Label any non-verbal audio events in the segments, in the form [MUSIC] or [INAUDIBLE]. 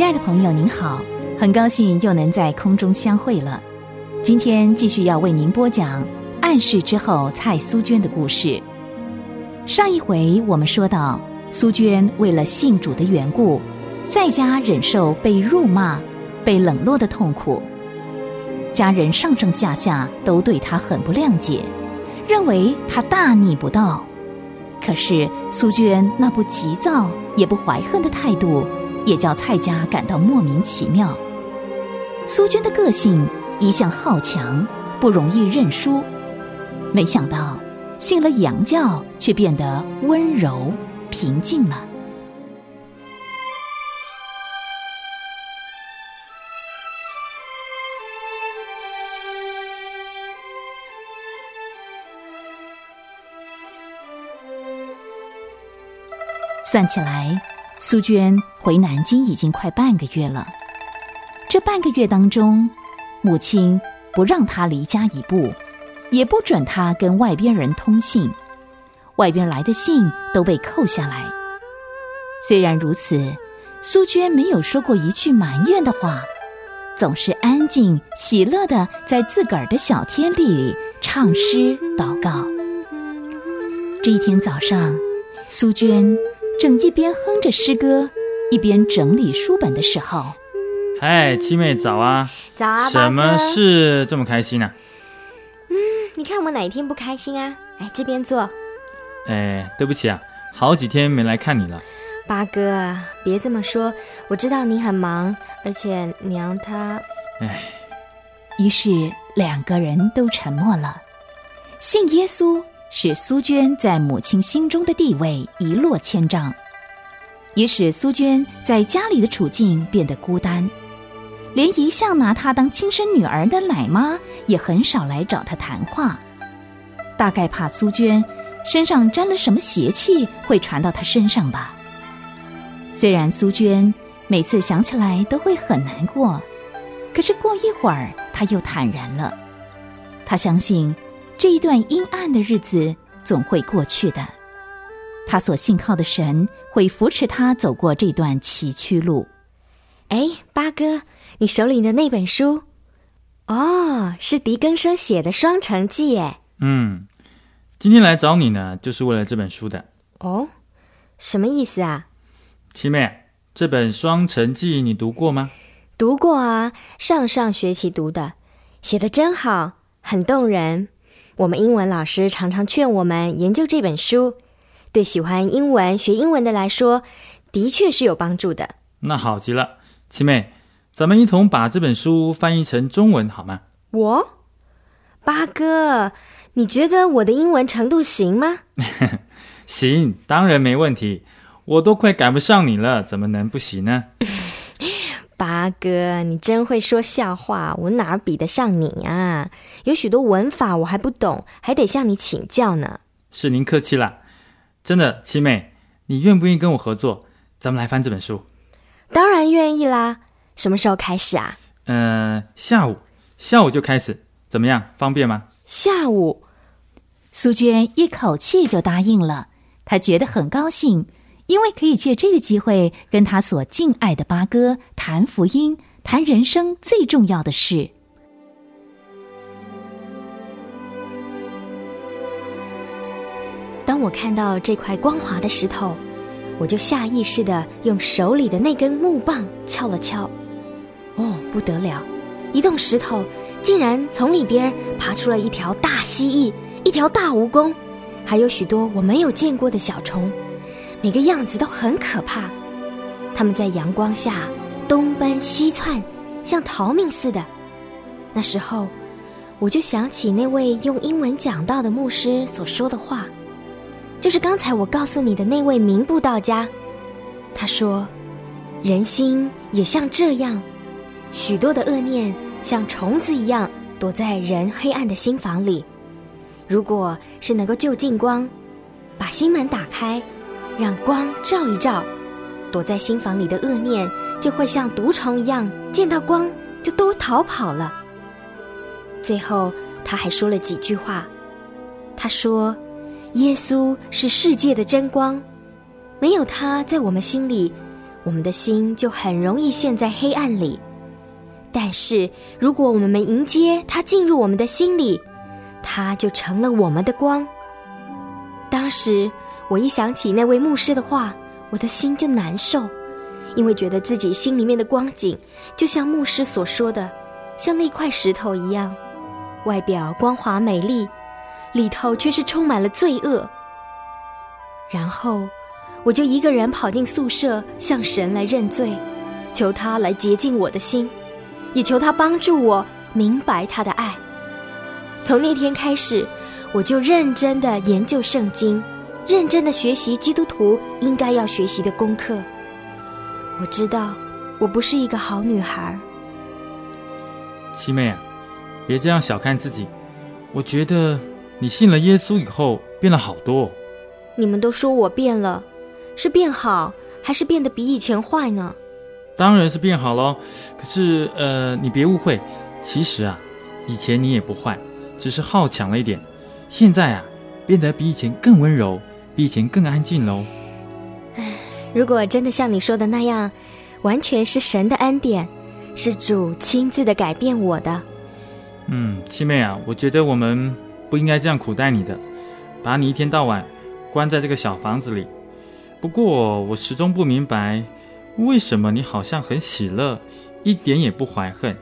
亲爱的朋友，您好，很高兴又能在空中相会了。今天继续要为您播讲暗示之后蔡苏娟的故事。上一回我们说到，苏娟为了信主的缘故，在家忍受被辱骂、被冷落的痛苦，家人上上下下都对她很不谅解，认为她大逆不道。可是苏娟那不急躁也不怀恨的态度。也叫蔡家感到莫名其妙。苏娟的个性一向好强，不容易认输。没想到信了洋教，却变得温柔平静了。算起来。苏娟回南京已经快半个月了，这半个月当中，母亲不让她离家一步，也不准她跟外边人通信，外边来的信都被扣下来。虽然如此，苏娟没有说过一句埋怨的话，总是安静喜乐的在自个儿的小天地里唱诗祷告。这一天早上，苏娟。正一边哼着诗歌，一边整理书本的时候，嗨，七妹早啊！早啊，什么事这么开心啊？嗯，你看我哪一天不开心啊？哎，这边坐。哎，对不起啊，好几天没来看你了。八哥，别这么说，我知道你很忙，而且娘她……哎，于是两个人都沉默了。信耶稣。使苏娟在母亲心中的地位一落千丈，也使苏娟在家里的处境变得孤单，连一向拿她当亲生女儿的奶妈也很少来找她谈话，大概怕苏娟身上沾了什么邪气会传到她身上吧。虽然苏娟每次想起来都会很难过，可是过一会儿她又坦然了，她相信。这一段阴暗的日子总会过去的，他所信靠的神会扶持他走过这段崎岖路。哎，八哥，你手里的那本书，哦，是狄更生写的《双城记》哎。嗯，今天来找你呢，就是为了这本书的。哦，什么意思啊？七妹，这本《双城记》你读过吗？读过啊，上上学期读的，写的真好，很动人。我们英文老师常常劝我们研究这本书，对喜欢英文、学英文的来说，的确是有帮助的。那好极了，七妹，咱们一同把这本书翻译成中文好吗？我，八哥，你觉得我的英文程度行吗？[LAUGHS] 行，当然没问题。我都快赶不上你了，怎么能不行呢？八哥，你真会说笑话，我哪儿比得上你啊？有许多文法我还不懂，还得向你请教呢。是您客气了，真的，七妹，你愿不愿意跟我合作？咱们来翻这本书。当然愿意啦。什么时候开始啊？呃，下午，下午就开始，怎么样？方便吗？下午，苏娟一口气就答应了，她觉得很高兴。因为可以借这个机会跟他所敬爱的八哥谈福音，谈人生最重要的事。当我看到这块光滑的石头，我就下意识的用手里的那根木棒敲了敲。哦，不得了！一动石头，竟然从里边爬出了一条大蜥蜴、一条大蜈蚣，还有许多我没有见过的小虫。每个样子都很可怕，他们在阳光下东奔西窜，像逃命似的。那时候，我就想起那位用英文讲道的牧师所说的话，就是刚才我告诉你的那位名布道家。他说：“人心也像这样，许多的恶念像虫子一样躲在人黑暗的心房里。如果是能够就近光，把心门打开。”让光照一照，躲在心房里的恶念就会像毒虫一样，见到光就都逃跑了。最后，他还说了几句话。他说：“耶稣是世界的真光，没有他在我们心里，我们的心就很容易陷在黑暗里。但是，如果我们迎接他进入我们的心里，他就成了我们的光。当时，我一想起那位牧师的话，我的心就难受，因为觉得自己心里面的光景，就像牧师所说的，像那块石头一样，外表光滑美丽，里头却是充满了罪恶。然后，我就一个人跑进宿舍，向神来认罪，求他来洁净我的心。也求他帮助我明白他的爱。从那天开始，我就认真的研究圣经，认真的学习基督徒应该要学习的功课。我知道我不是一个好女孩。七妹啊，别这样小看自己。我觉得你信了耶稣以后变了好多。你们都说我变了，是变好还是变得比以前坏呢？当然是变好喽，可是呃，你别误会，其实啊，以前你也不坏，只是好强了一点。现在啊，变得比以前更温柔，比以前更安静喽。唉，如果真的像你说的那样，完全是神的恩典，是主亲自的改变我的。嗯，七妹啊，我觉得我们不应该这样苦待你的，把你一天到晚关在这个小房子里。不过我始终不明白。为什么你好像很喜乐，一点也不怀恨？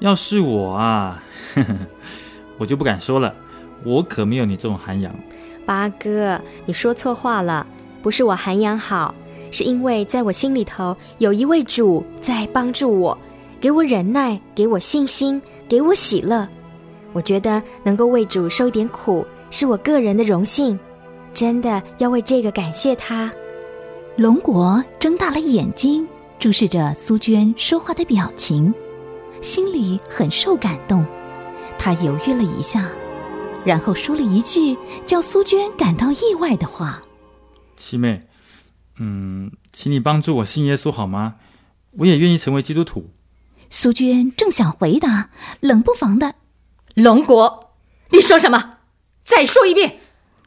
要是我啊，[LAUGHS] 我就不敢说了。我可没有你这种涵养。八哥，你说错话了，不是我涵养好，是因为在我心里头有一位主在帮助我，给我忍耐，给我信心，给我喜乐。我觉得能够为主受一点苦，是我个人的荣幸，真的要为这个感谢他。龙国睁大了眼睛，注视着苏娟说话的表情，心里很受感动。他犹豫了一下，然后说了一句叫苏娟感到意外的话：“七妹，嗯，请你帮助我信耶稣好吗？我也愿意成为基督徒。”苏娟正想回答，冷不防的：“龙国，你说什么？再说一遍。”“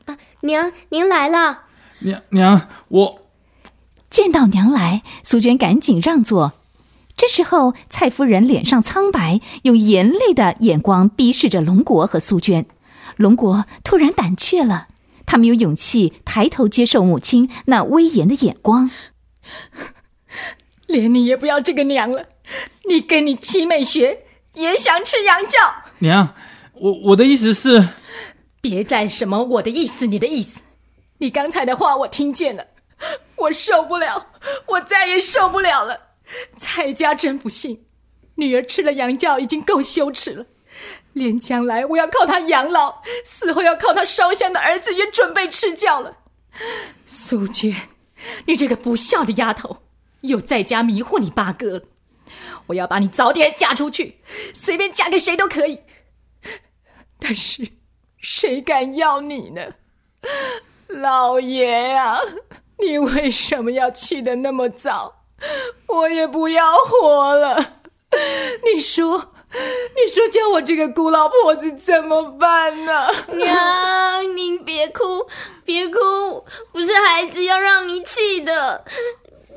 啊，娘，您来了。”“娘娘，我。”见到娘来，苏娟赶紧让座。这时候，蔡夫人脸上苍白，用严厉的眼光逼视着龙国和苏娟。龙国突然胆怯了，他没有勇气抬头接受母亲那威严的眼光。连你也不要这个娘了，你跟你七妹学，也想吃羊教。娘，我我的意思是，别再什么我的意思，你的意思，你刚才的话我听见了。我受不了，我再也受不了了。蔡家真不幸，女儿吃了洋教已经够羞耻了，连将来我要靠他养老，死后要靠他烧香的儿子也准备吃教了。苏娟，你这个不孝的丫头，又在家迷惑你八哥了。我要把你早点嫁出去，随便嫁给谁都可以。但是，谁敢要你呢？老爷呀！你为什么要去的那么早？我也不要活了。你说，[LAUGHS] 你说叫我这个孤老婆子怎么办呢？娘，您别哭，别哭，不是孩子要让你气的，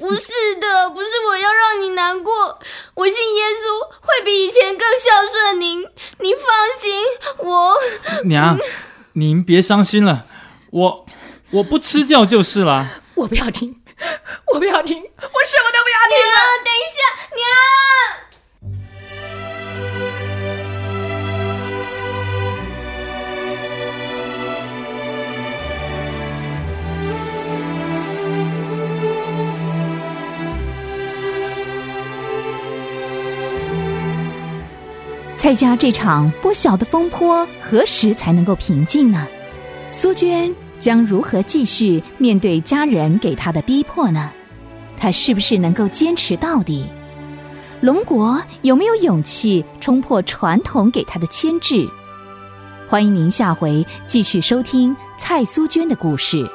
不是的，不是我要让你难过。我信耶稣，会比以前更孝顺您。您放心，我 [LAUGHS] 娘，您别伤心了，我我不吃教就是了。我不要听，我不要听，我什么都不要听。娘，等一下，娘。蔡家这场不小的风波，何时才能够平静呢？苏娟。将如何继续面对家人给她的逼迫呢？她是不是能够坚持到底？龙国有没有勇气冲破传统给他的牵制？欢迎您下回继续收听蔡苏娟的故事。